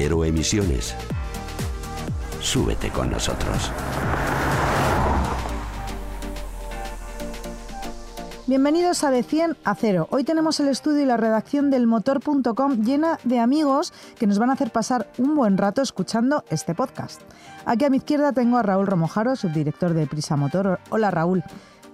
Cero Emisiones. Súbete con nosotros. Bienvenidos a De 100 a 0. Hoy tenemos el estudio y la redacción del motor.com llena de amigos que nos van a hacer pasar un buen rato escuchando este podcast. Aquí a mi izquierda tengo a Raúl Romojaro, subdirector de Prisa Motor. Hola Raúl.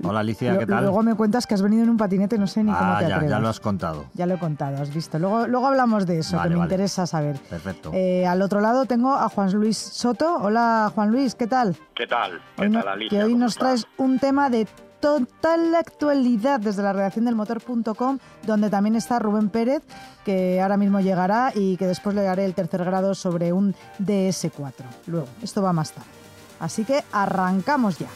Hola Alicia, ¿qué tal? Luego me cuentas que has venido en un patinete, no sé ni cómo ah, te ya, atreves. ya lo has contado. Ya lo he contado, has visto. Luego, luego hablamos de eso, Vale, que me vale. interesa saber. Perfecto. Eh, al otro lado tengo a Juan Luis Soto. Hola Juan Luis, ¿qué tal? ¿Qué tal? ¿Qué Hoy tal, Alicia? que hoy ¿Cómo nos estás? traes un tema de total actualidad desde la redacción del motor.com, donde también está Rubén Pérez, que ahora mismo llegará y que después le daré el tercer grado sobre un DS4. Luego, esto va más tarde. Así que arrancamos ya.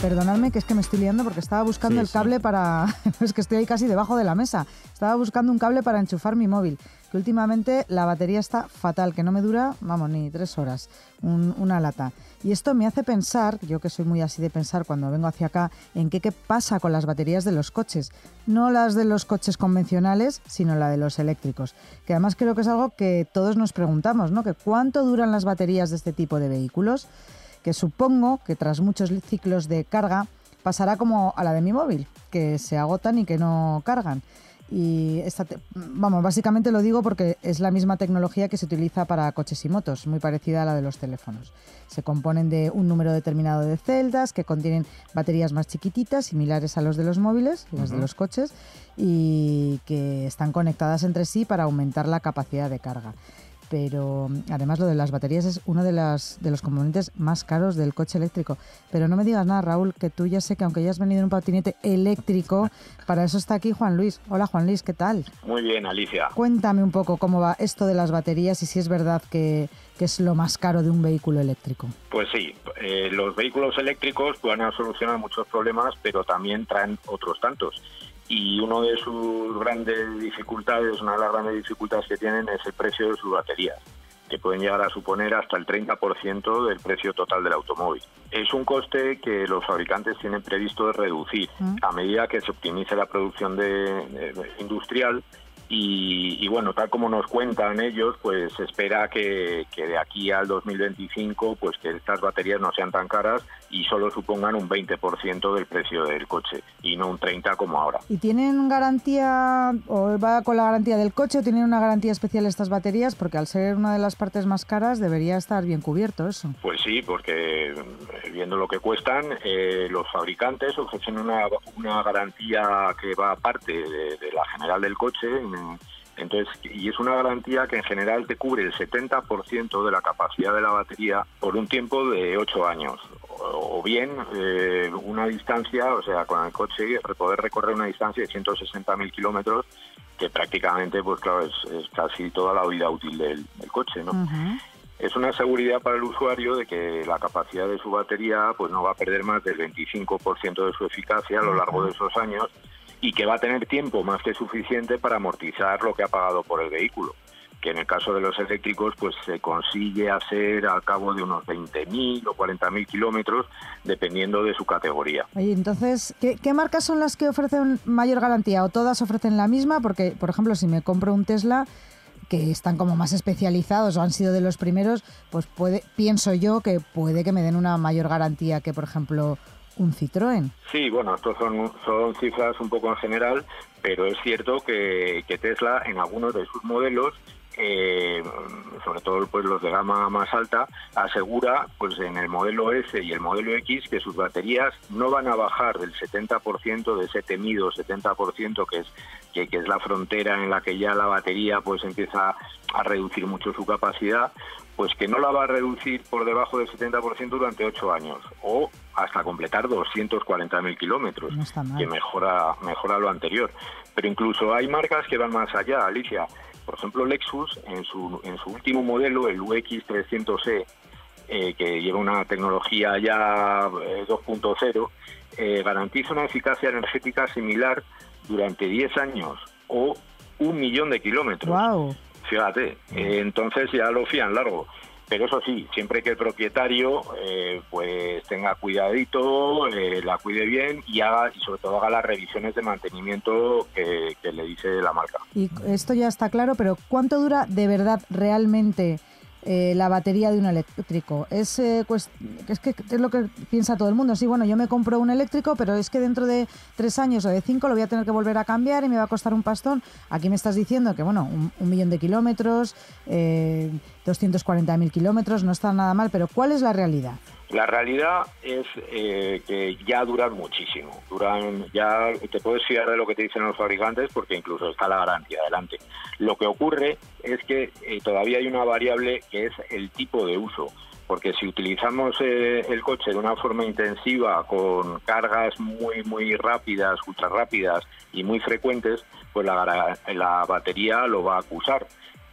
Perdonadme que es que me estoy liando porque estaba buscando Sí, el sí. cable para... es que estoy ahí casi debajo de la mesa. Estaba buscando un cable para enchufar mi móvil. Que últimamente la batería está fatal, que no me dura, vamos, ni tres horas. un- una lata. Y esto me hace pensar, yo que soy muy así de pensar cuando vengo hacia acá, en qué, qué pasa con las baterías de los coches. No las de los coches convencionales, sino la de los eléctricos. Que además creo que es algo que todos nos preguntamos, ¿no? Que cuánto duran las baterías de este tipo de vehículos que supongo que tras muchos ciclos de carga pasará como a la de mi móvil, que se agotan y que no cargan. Y esta te- vamos, básicamente lo digo porque es la misma tecnología que se utiliza para coches y motos, muy parecida a la de los teléfonos. Se componen de un número determinado de celdas que contienen baterías más chiquititas, similares a los de los móviles, las de los coches, y que están conectadas entre sí para aumentar la capacidad de carga pero mm, además lo de las baterías es uno de, las, de los componentes más caros del coche eléctrico. Pero no me digas nada, Raúl, que tú ya sé que aunque hayas venido en un patinete eléctrico, para eso está aquí Juan Luis. Hola Juan Luis, ¿qué tal? Muy bien, Alicia. Cuéntame un poco cómo va esto de las baterías y si es verdad que, que es lo más caro de un vehículo eléctrico. Pues sí, eh, los vehículos eléctricos van a solucionar muchos problemas, pero también traen otros tantos. Y uno de sus grandes dificultades, una de las grandes dificultades que tienen es el precio de sus baterías, que pueden llegar a suponer hasta el 30% del precio total del automóvil. Es un coste que los fabricantes tienen previsto de reducir Mm. a medida que se optimice la producción de- de- industrial y, y bueno, tal como nos cuentan ellos, pues se espera que, que de aquí al 2025, pues que estas baterías no sean tan caras y solo supongan un 20% del precio del coche y no un 30 como ahora. ¿Y tienen garantía o va con la garantía del coche o tienen una garantía especial estas baterías? Porque al ser una de las partes más caras debería estar bien cubierto eso. Pues sí, porque eh, viendo lo que cuestan, eh, los fabricantes ofrecen una, una garantía que va aparte de, de la general del coche. en- Entonces, y es una garantía que en general te cubre el 70% de la capacidad de la batería por un tiempo de 8 años. O, bien eh, una distancia, o sea, con el coche poder recorrer una distancia de 160.000 kilómetros, que prácticamente, pues claro, es, es casi toda la vida útil del, del coche, ¿no? Es una seguridad para el usuario de que la capacidad de su batería pues no va a perder más del 25% de su eficacia a lo largo de esos años y que va a tener tiempo más que suficiente para amortizar lo que ha pagado por el vehículo que en el caso de los eléctricos pues se consigue hacer al cabo de unos 20.000 o 40.000 kilómetros dependiendo de su categoría. Oye, entonces, ¿qué, qué marcas son las que ofrecen mayor garantía? ¿O todas ofrecen la misma? Porque, por ejemplo, si me compro un Tesla, que están como más especializados o han sido de los primeros, pues puede, pienso yo que puede que me den una mayor garantía que, por ejemplo, un Citroën. Sí, bueno, estos son, son cifras un poco en general, pero es cierto que, que Tesla en algunos de sus modelos eh, sobre todo pues los de gama más alta, asegura pues en el modelo S y el modelo X que sus baterías no van a bajar del 70% de ese temido 70% que es que, que, es la frontera en la que ya la batería pues empieza a reducir mucho su capacidad, pues que no la va a reducir por debajo del 70% durante 8 años o hasta completar 240.000 kilómetros, que mejora, mejora lo anterior. Pero incluso hay marcas que van más allá, Alicia. Por ejemplo, Lexus, en su, en su último modelo, el UX300E, eh, que lleva una tecnología ya 2.0, eh, eh, garantiza una eficacia energética similar durante 10 años o un millón de kilómetros. Fíjate, entonces ya lo fían largo. Pero eso sí, siempre que el propietario eh, pues tenga cuidadito, eh, la cuide bien y haga y sobre todo haga las revisiones de mantenimiento que, que le dice la marca. Y esto ya está claro, pero ¿cuánto dura de verdad realmente eh, la batería de un eléctrico. Es, eh, es que es lo que piensa todo el mundo. Sí, bueno, yo me compro un eléctrico, pero es que dentro de tres años o de cinco lo voy a tener que volver a cambiar y me va a costar un pastón. Aquí me estás diciendo que, bueno, un, millón de kilómetros, eh, 240.000 kilómetros, no está nada mal, pero ¿cuál es la realidad? La realidad es eh, que ya duran muchísimo. Duran, ya te puedes fiar de lo que te dicen los fabricantes porque incluso está la garantía adelante. Lo que ocurre es que eh, todavía hay una variable que es el tipo de uso. Porque si utilizamos eh, el coche de una forma intensiva, con cargas muy, muy rápidas, ultra rápidas y muy frecuentes, pues la, la batería lo va a acusar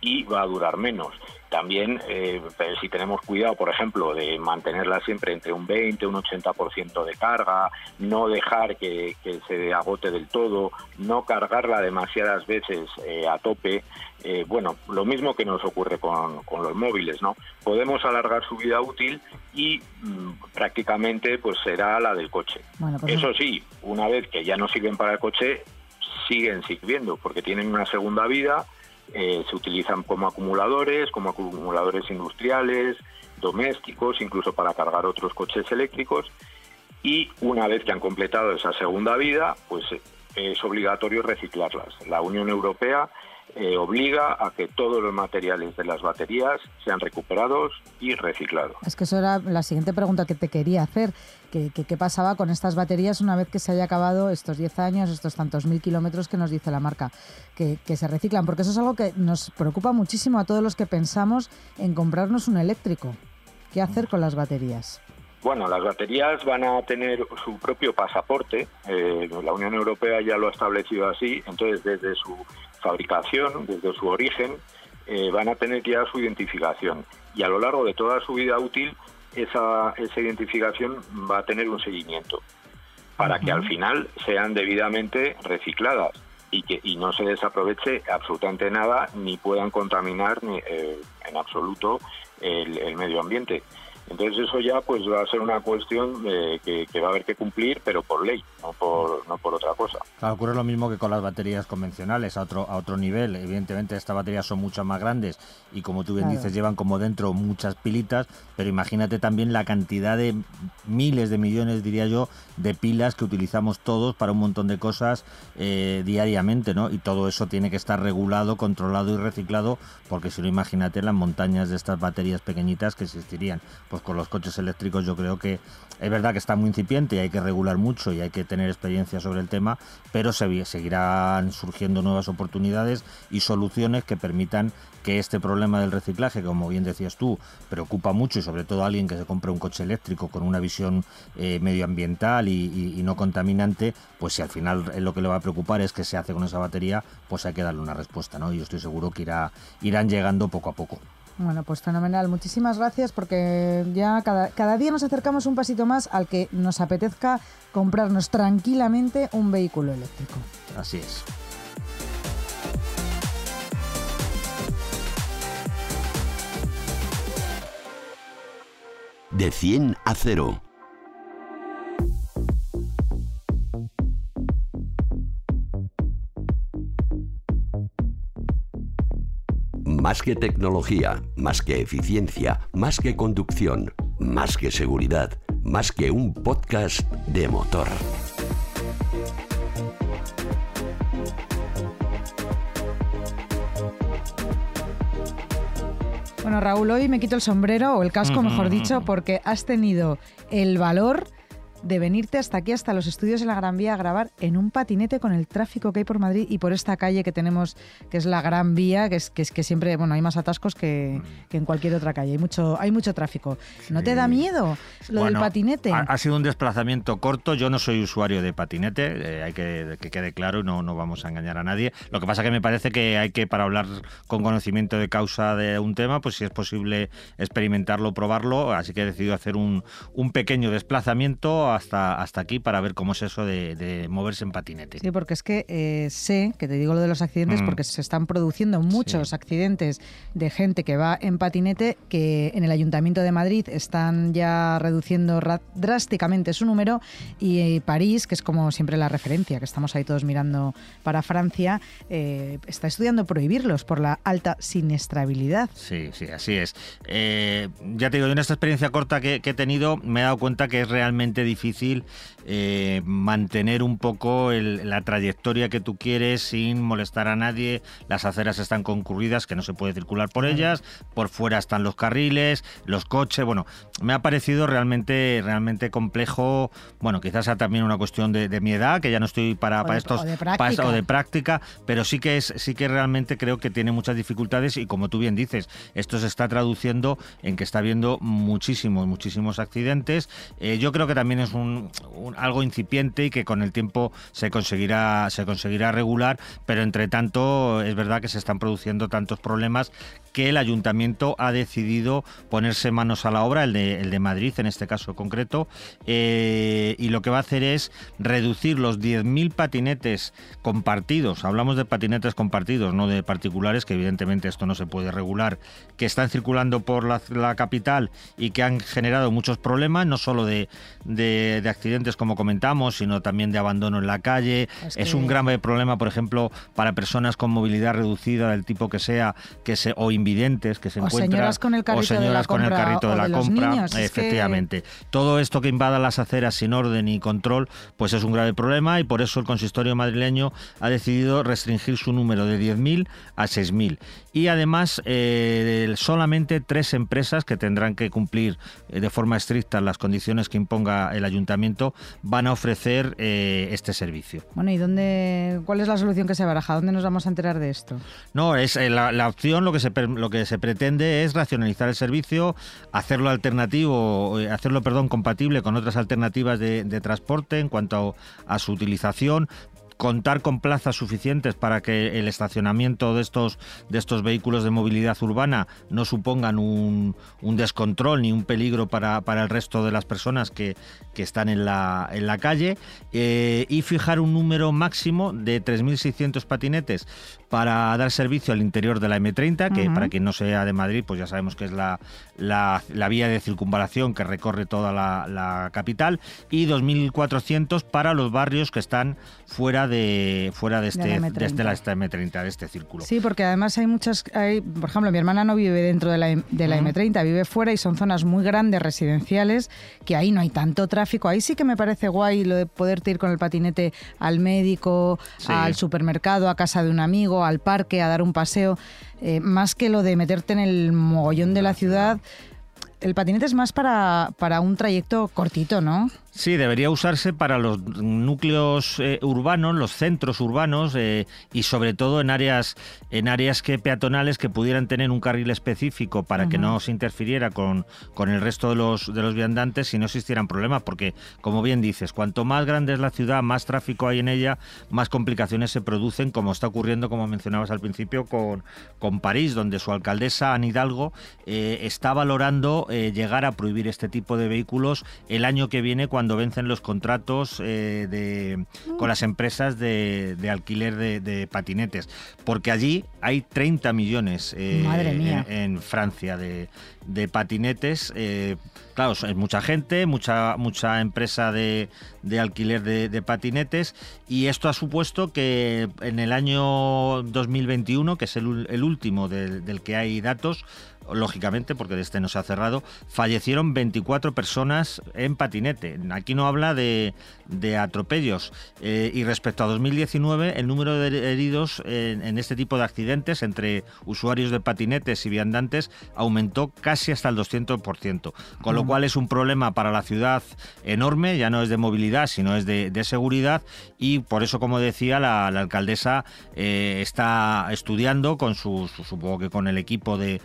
y va a durar menos. También, eh, si tenemos cuidado, por ejemplo, de mantenerla siempre entre un 20 y un 80% de carga, no dejar que, se agote del todo, no cargarla demasiadas veces eh, a tope, eh, bueno, lo mismo que nos ocurre con, los móviles, ¿no? Podemos alargar su vida útil y mm, prácticamente pues será la del coche. Pues Eso sí, una vez que ya no sirven para el coche, siguen sirviendo porque tienen una segunda vida eh, se utilizan como acumuladores, como acumuladores industriales, domésticos, incluso para cargar otros coches eléctricos. Y una vez que han completado esa segunda vida, pues es obligatorio reciclarlas. La Unión Europea eh, obliga a que todos los materiales de las baterías sean recuperados y reciclados. Es que eso era la siguiente pregunta que te quería hacer. ¿Qué, pasaba con estas baterías una vez que se haya acabado estos 10 años, estos tantos mil kilómetros que nos dice la marca, que, que se reciclan? Porque eso es algo que nos preocupa muchísimo a todos los que pensamos en comprarnos un eléctrico. ¿Qué hacer con las baterías? Bueno, las baterías van a tener su propio pasaporte. Eh, la Unión Europea ya lo ha establecido así. Entonces, desde su fabricación, desde su origen, eh, van a tener ya su identificación. Y a lo largo de toda su vida útil, esa, esa identificación va a tener un seguimiento para que al final sean debidamente recicladas y que y no se desaproveche absolutamente nada ni puedan contaminar ni, eh, en absoluto el medio ambiente. Entonces eso ya pues va a ser una cuestión de que, va a haber que cumplir, pero por ley, no por, no por otra cosa. ocurre lo mismo que con las baterías convencionales, a otro, a otro nivel. Evidentemente estas baterías son mucho más grandes y como tú bien dices, llevan como dentro muchas pilitas, pero imagínate también la cantidad de miles de millones, diría yo, de pilas que utilizamos todos para un montón de cosas eh, diariamente, ¿no? Y todo eso tiene que estar regulado, controlado y reciclado, porque si no, imagínate las montañas de estas baterías pequeñitas que existirían. Pues con los coches eléctricos yo creo que es verdad que está muy incipiente y hay que regular mucho y hay que tener experiencia sobre el tema, pero se, seguirán surgiendo nuevas oportunidades y soluciones que permitan que este problema del reciclaje, como bien decías tú, preocupa mucho y sobre todo a alguien que se compre un coche eléctrico con una visión eh, medioambiental y, no contaminante, pues si al final lo que le va a preocupar es que se hace con esa batería, pues hay que darle una respuesta, ¿no? Y yo estoy seguro que irá, irán llegando poco a poco. Bueno, pues fenomenal. Muchísimas gracias porque ya cada, cada día nos acercamos un pasito más al que nos apetezca comprarnos tranquilamente un vehículo eléctrico. Así es. De 100 a 0 Más que tecnología, más que eficiencia, más que conducción, más que seguridad, más que un podcast de motor. Bueno, Raúl, hoy me quito el sombrero, o el casco, mejor dicho, porque has tenido el valor de venirte hasta aquí, hasta los estudios de la Gran Vía, a grabar en un patinete con el tráfico que hay por Madrid y por esta calle que tenemos, que es la Gran Vía, que es que, es que siempre, bueno, hay más atascos que, en cualquier otra calle. Hay mucho, hay mucho tráfico. ¿No te da miedo lo del patinete? Ha, sido un desplazamiento corto. Yo no soy usuario de patinete, eh, hay que que quede claro y no, no vamos a engañar a nadie. Lo que pasa que me parece que hay que, para hablar con conocimiento de causa de un tema, pues si es posible experimentarlo, probarlo. Así que he decidido hacer un, un pequeño desplazamiento hasta, hasta aquí para ver cómo es eso de, moverse en patinete. Sí, porque es que eh, sé, que te digo lo de los accidentes, mm. porque se están produciendo muchos accidentes de gente que va en patinete, que en el Ayuntamiento de Madrid están ya reduciendo drásticamente su número y eh, París, que es como siempre la referencia, que estamos ahí todos mirando para Francia, eh, está estudiando prohibirlos por la alta siniestrabilidad. Sí, sí, así es. ya te digo, en esta experiencia corta que, que he tenido me he dado cuenta que es realmente difícil difícil eh, mantener un poco la trayectoria que tú quieres sin molestar a nadie. Las aceras están concurridas, que no se puede circular por ellas. Por fuera están los carriles, los coches. Bueno, me ha parecido realmente, realmente complejo. Bueno, quizás sea también una cuestión de, mi edad, que ya no estoy para, para estos de práctica. o de práctica, pero sí que es, sí que realmente creo que tiene muchas dificultades y como tú bien dices, esto se está traduciendo en que está habiendo muchísimos, muchísimos accidentes. Eh, yo creo que también es un, algo incipiente y que con el tiempo se conseguirá, se conseguirá regular, pero entre tanto es verdad que se están produciendo tantos problemas que el ayuntamiento ha decidido ponerse manos a la obra, el de, el de Madrid en este caso concreto, eh, y lo que va a hacer es reducir los 10.000 patinetes compartidos, hablamos de patinetes compartidos, no de particulares, que evidentemente esto no se puede regular, que están circulando por la, capital y que han generado muchos problemas, no solo de, de, accidentes como comentamos, sino también de abandono en la calle. Es, un grave problema, por ejemplo, para personas con movilidad reducida del tipo que sea, que se, o invidentes que se encuentran. Señoras con el carrito o señoras con el carrito de, la compra. efectivamente. Todo esto que invada las aceras sin orden y control, pues es un grave problema y por eso el consistorio madrileño ha decidido restringir su número de 10.000 a 6.000. Y además, eh, solamente tres empresas que tendrán que cumplir eh, de forma estricta las condiciones que imponga el ayuntamiento van a ofrecer eh, este servicio. Bueno, ¿y dónde, cuál es la solución que se baraja? ¿Dónde nos vamos a enterar de esto? No, es la, la opción, lo que se lo que se pretende es racionalizar el servicio, hacerlo alternativo, eh, hacerlo, perdón, compatible con otras alternativas de, transporte en cuanto a su utilización, contar con plazas suficientes para que el estacionamiento de estos, de estos vehículos de movilidad urbana no supongan un, descontrol ni un peligro para, el resto de las personas que, están en la, en la calle eh, y fijar un número máximo de 3.600 patinetes para dar servicio al interior de la M30, que para quien no sea de Madrid, pues ya sabemos que es la, la, vía de circunvalación que recorre toda la, capital, y 2.400 para los barrios que están fuera de fuera de este de la, M30. de este círculo. Sí, porque además hay muchas, hay, por ejemplo, mi hermana no vive dentro de la, de la M30, vive fuera y son zonas muy grandes residenciales que ahí no hay tanto tráfico. Ahí sí que me parece guay lo de poderte ir con el patinete al médico, al supermercado, a casa de un amigo, al parque, a dar un paseo, eh, más que lo de meterte en el mogollón de la ciudad. El patinete es más para, para un trayecto cortito, ¿no? Sí, debería usarse para los núcleos eh, urbanos, los centros urbanos eh, y sobre todo en áreas en áreas que peatonales que pudieran tener un carril específico para que no se interfiriera con, con el resto de los de los viandantes y no existieran problemas, porque como bien dices, cuanto más grande es la ciudad, más tráfico hay en ella, más complicaciones se producen, como está ocurriendo, como mencionabas al principio, con, con París, donde su alcaldesa Anne Hidalgo eh, está valorando llegar a prohibir este tipo de vehículos el año que viene cuando cuando vencen los contratos eh, de, con las empresas de, alquiler de, patinetes, porque allí hay 30 millones eh, en, Francia de, patinetes. Eh, claro, es mucha gente, mucha, mucha empresa de, alquiler de, patinetes. Y esto ha supuesto que en el año 2021, que es el, último del que hay datos, lógicamente, porque este no se ha cerrado, fallecieron 24 personas en patinete. Aquí no habla de, atropellos. Eh, y respecto a 2019, el número de heridos en, este tipo de accidentes entre usuarios de patinetes y viandantes aumentó casi hasta el 200%, con lo cual es un problema para la ciudad enorme, ya no es de movilidad, sino es de, seguridad y por eso, como decía, la, alcaldesa eh, está estudiando con su, supongo que con el equipo de,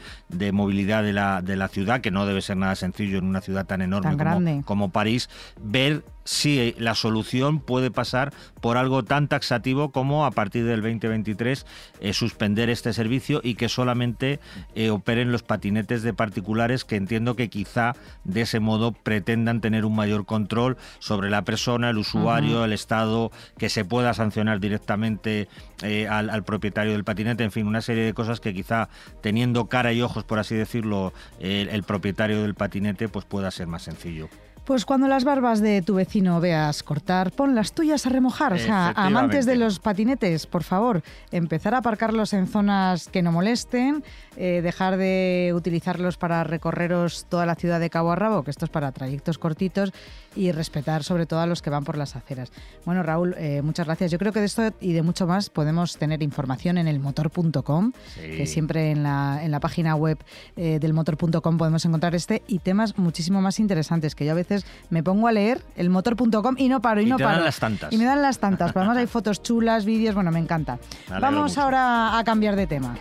movilidad de la, de la ciudad, que no debe ser nada sencillo en una ciudad tan enorme como, como París, ver si la solución puede pasar por algo tan taxativo como a partir del 2023 eh, suspender este servicio y que solamente eh, operen los patinetes de particulares que entiendo que quizá de ese modo pretendan tener un mayor control sobre la persona, el usuario, el Estado, que se pueda sancionar directamente eh, al, propietario del patinete, en fin, una serie de cosas que quizá teniendo cara y ojos, por así decirlo, el propietario del patinete, pues pueda ser más sencillo. Pues cuando las barbas de tu vecino veas cortar, pon las tuyas a remojar. O sea, amantes de los patinetes, por favor, empezar a aparcarlos en zonas que no molesten, eh, dejar de utilizarlos para recorreros toda la ciudad de cabo a rabo, que esto es para trayectos cortitos, y respetar sobre todo a los que van por las aceras. Bueno, Raúl, eh, muchas gracias. Yo creo que de esto y de mucho más podemos tener información en el motor.com, que siempre en la, en la página web eh, del motor.com podemos encontrar este y temas muchísimo más interesantes que yo a veces me pongo a leer el motor.com y no paro y, no te paro. Dan las tantas. Y me dan las tantas. Pero además hay fotos chulas, vídeos, bueno, me encanta. Vamos ahora a cambiar de tema.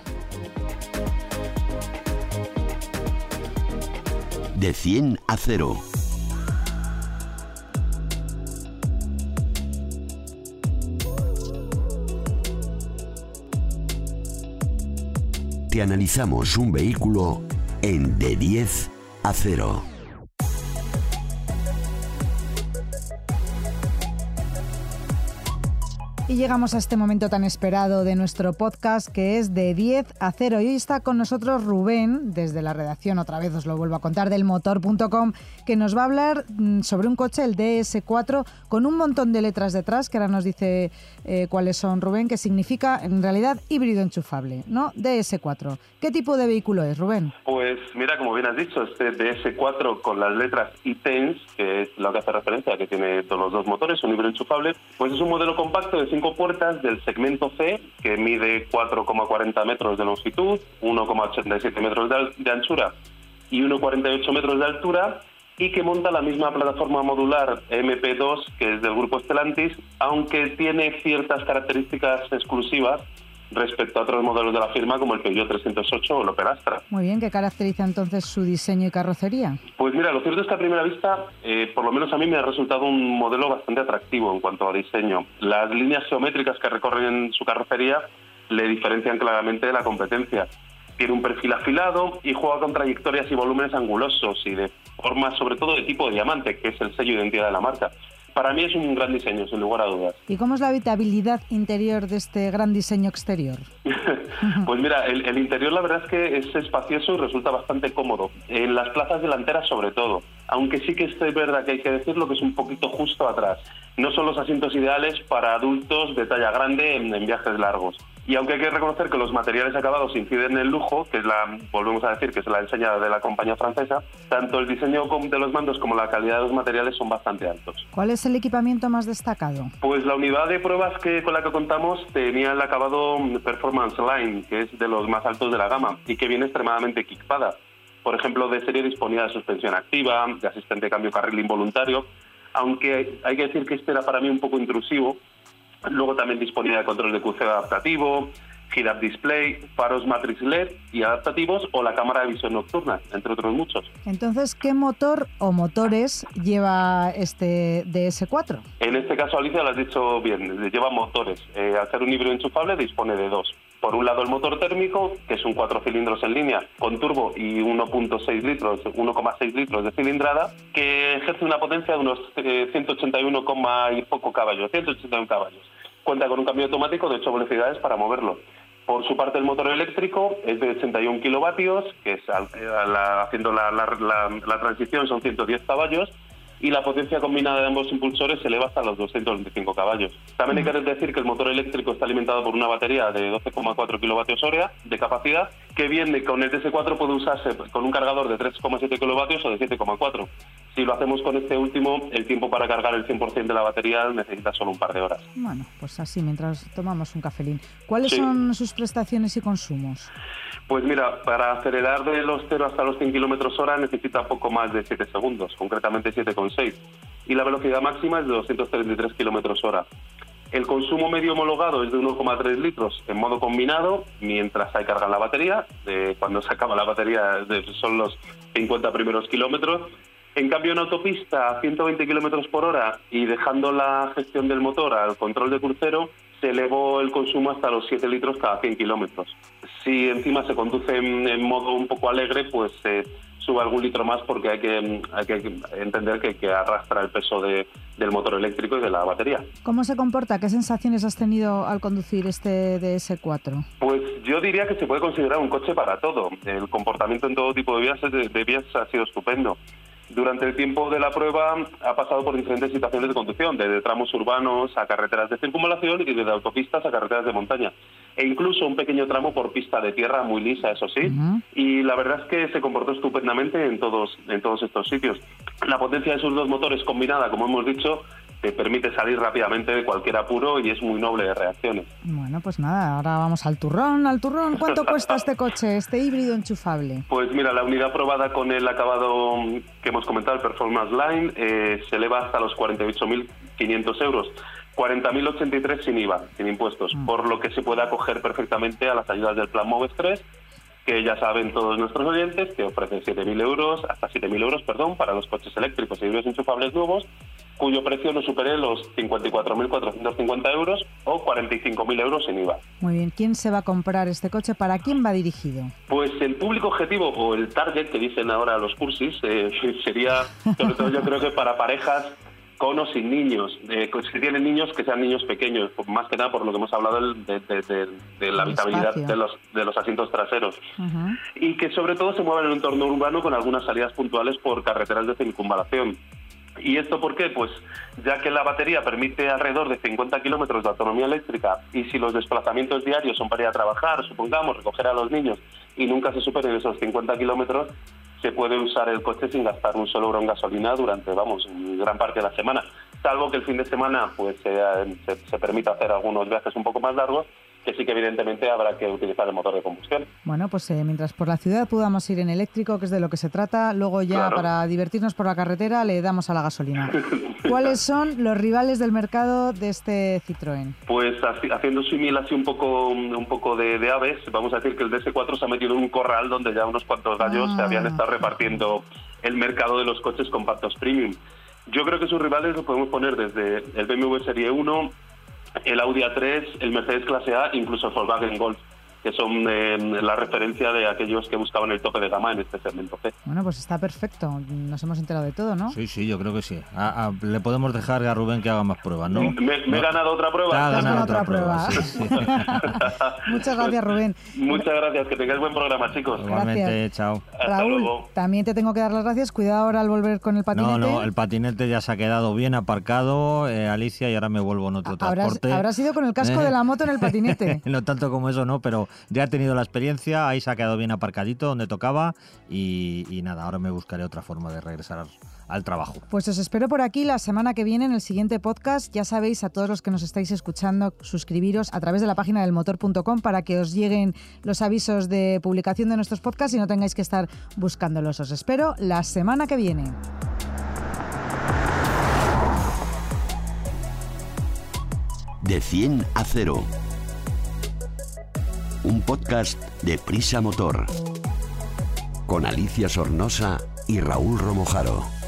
De 100 a 0. Te analizamos un vehículo en de 10 a 0. Y llegamos a este momento tan esperado de nuestro podcast que es de 10 a 0. Y hoy está con nosotros Rubén, desde la redacción, otra vez os lo vuelvo a contar, del motor.com, que nos va a hablar mm, sobre un coche, el DS4, con un montón de letras detrás, que ahora nos dice eh, cuáles son Rubén, que significa en realidad híbrido enchufable, ¿no? DS4. ¿Qué tipo de vehículo es, Rubén? Pues mira, como bien has dicho, este DS4 con las letras ITENS, que es lo que hace referencia que tiene todos los dos motores, un híbrido enchufable, pues es un modelo compacto de 5 puertas del segmento C, que mide 4,40 metros de longitud, 1,87 metros de, anchura y 1,48 metros de altura, y que monta la misma plataforma modular MP2 que es del grupo Stellantis, aunque tiene ciertas características exclusivas respecto a otros modelos de la firma como el Peugeot 308 o el Opel Astra. Muy bien, ¿qué caracteriza entonces su diseño y carrocería? Pues mira, lo cierto es que a primera vista, eh, por lo menos a mí me ha resultado un modelo bastante atractivo en cuanto a diseño. Las líneas geométricas que recorren su carrocería le diferencian claramente de la competencia. Tiene un perfil afilado y juega con trayectorias y volúmenes angulosos y de forma sobre todo de tipo de diamante, que es el sello de identidad de la marca para mí es un gran diseño, sin lugar a dudas. ¿Y cómo es la habitabilidad interior de este gran diseño exterior? pues mira, el, interior la verdad es que es espacioso y resulta bastante cómodo, en las plazas delanteras sobre todo, aunque sí que es verdad que hay que decirlo que es un poquito justo atrás. No son los asientos ideales para adultos de talla grande en viajes largos. Y aunque hay que reconocer que los materiales acabados inciden en el lujo, que es la, volvemos a decir, que es la enseñada de la compañía francesa, tanto el diseño de los mandos como la calidad de los materiales son bastante altos. ¿Cuál es el equipamiento más destacado? Pues la unidad de pruebas que con la que contamos tenía el acabado Performance Line, que es de los más altos de la gama y que viene extremadamente equipada. Por ejemplo, de serie disponía de suspensión activa, de asistente de cambio carril involuntario, aunque hay que decir que este era para mí un poco intrusivo, Luego también disponía de control de crucero adaptativo, head-up display, faros matrix LED y adaptativos o la cámara de visión nocturna, entre otros muchos. Entonces, ¿qué motor o motores lleva este DS4? En este caso, Alicia, lo has dicho bien, lleva motores. Eh, al ser un híbrido enchufable, dispone de dos. Por un lado, el motor térmico, que es un cuatro cilindros en línea con turbo y 1.6 litros, 1,6 litros de cilindrada, que ejerce una potencia de unos 181, eh, poco caballos, 181 caballos. Cuenta con un cambio automático de 8 velocidades para moverlo. Por su parte, el motor eléctrico es de 81 kilovatios, que es, haciendo la, la transición son 110 caballos, y la potencia combinada de ambos impulsores se eleva hasta los 225 caballos. También hay que decir que el motor eléctrico está alimentado por una batería de 12,4 kilovatios hora de capacidad, que viene con el DS4 puede usarse con un cargador de 3,7 kilovatios o de 7,4. Si lo hacemos con este último, el tiempo para cargar el 100% de la batería necesita solo un par de horas. Bueno, pues así, mientras tomamos un cafelín. ¿Cuáles son sus prestaciones y consumos? Pues mira, para acelerar de los 0 hasta los 100 kilómetros hora necesita poco más de 7 segundos, concretamente 7,6. Y la velocidad máxima es de 233 kilómetros hora. El consumo medio homologado es de 1,3 litros en modo combinado, mientras hay carga la batería. De cuando se acaba la batería son los 50 primeros kilómetros. En cambio, en autopista a 120 kilómetros por hora y dejando la gestión del motor al control de crucero, se elevó el consumo hasta los 7 litros cada 100 kilómetros. Si encima se conduce en, modo un poco alegre, pues se sube algún litro más porque hay que, hay que entender que, que arrastra el peso de, del motor eléctrico y de la batería. ¿Cómo se comporta? ¿Qué sensaciones has tenido al conducir este DS4? Pues yo diría que se puede considerar un coche para todo. El comportamiento en todo tipo de vías, de vías ha sido estupendo. Durante el tiempo de la prueba ha pasado por diferentes situaciones de conducción, desde tramos urbanos a carreteras de circunvalación y desde autopistas a carreteras de montaña. E incluso un pequeño tramo por pista de tierra muy lisa, eso sí. Y la verdad es que se comportó estupendamente en todos, en todos estos sitios. La potencia de sus dos motores combinada, como hemos dicho, te permite salir rápidamente de cualquier apuro y es muy noble de reacciones. Bueno, pues nada, ahora vamos al turrón, al turrón. ¿Cuánto cuesta este coche, este híbrido enchufable? Pues mira, la unidad probada con el acabado que hemos comentado, el Performance Line, eh, se eleva hasta los 48.500 euros. 40.083 sin IVA, sin impuestos, mm. por lo que se puede acoger perfectamente a las ayudas del Plan Moves 3 que ya saben todos nuestros oyentes que ofrece 7.000 euros, hasta 7.000 euros, perdón, para los coches eléctricos y híbridos enchufables nuevos, cuyo precio no supere los 54.450 euros o 45.000 euros en IVA. Muy bien, ¿quién se va a comprar este coche? ¿Para quién va dirigido? Pues el público objetivo o el target que dicen ahora los cursis eh, sería, sobre todo yo creo que para parejas con o sin niños. Eh, si tienen niños, que sean niños pequeños, más que nada por lo que hemos hablado de, la habitabilidad de los, de los asientos traseros. Y que sobre todo se muevan en un entorno urbano con algunas salidas puntuales por carreteras de circunvalación. ¿Y esto por qué? Pues ya que la batería permite alrededor de 50 kilómetros de autonomía eléctrica y si los desplazamientos diarios son para ir a trabajar, supongamos, recoger a los niños y nunca se superen esos 50 kilómetros, se puede usar el coche sin gastar un solo euro en gasolina durante, vamos, gran parte de la semana. Salvo que el fin de semana pues se, se permita hacer algunos viajes un poco más largos que sí que evidentemente habrá que utilizar el motor de combustión. Bueno, pues eh, mientras por la ciudad podamos ir en eléctrico, que es de lo que se trata, luego ya para divertirnos por la carretera le damos a la gasolina. ¿Cuáles son los rivales del mercado de este Citroën? Pues haciendo símil así un poco, un poco de, aves, vamos a decir que el DS4 se ha metido en un corral donde ya unos cuantos gallos se habían ah. estado repartiendo el mercado de los coches compactos premium. Yo creo que sus rivales los podemos poner desde el BMW Serie 1 el Audi A3, el Mercedes Clase A, incluso el Volkswagen Golf que son eh, la referencia de aquellos que buscaban el tope de gama en este segmento C. Bueno, pues está perfecto. Nos hemos enterado de todo, ¿no? Sí, sí, yo creo que sí. le podemos dejar a Rubén que haga más pruebas, ¿no? Me, he ganado otra prueba. Te ha ganado otra, prueba. Muchas gracias, Rubén. Muchas gracias. Que tengáis buen programa, chicos. Igualmente, chao. Raúl, también te tengo que dar las gracias. Cuidado ahora al volver con el patinete. No, no, el patinete ya se ha quedado bien aparcado, eh, Alicia, y ahora me vuelvo en otro transporte. Habrá sido con el casco de la moto en el patinete. no tanto como eso, no, pero ya he tenido las experiencia, ahí se ha quedado bien aparcadito donde tocaba y, nada, ahora me buscaré otra forma de regresar al trabajo. Pues os espero por aquí la semana que viene en el siguiente podcast. Ya sabéis, a todos los que nos estáis escuchando, suscribiros a través de la página del motor.com para que os lleguen los avisos de publicación de nuestros podcasts y no tengáis que estar buscándolos. Os espero la semana que viene. De 100 a 0 un podcast de Prisa Motor, con Alicia Sornosa y Raúl Romojaro.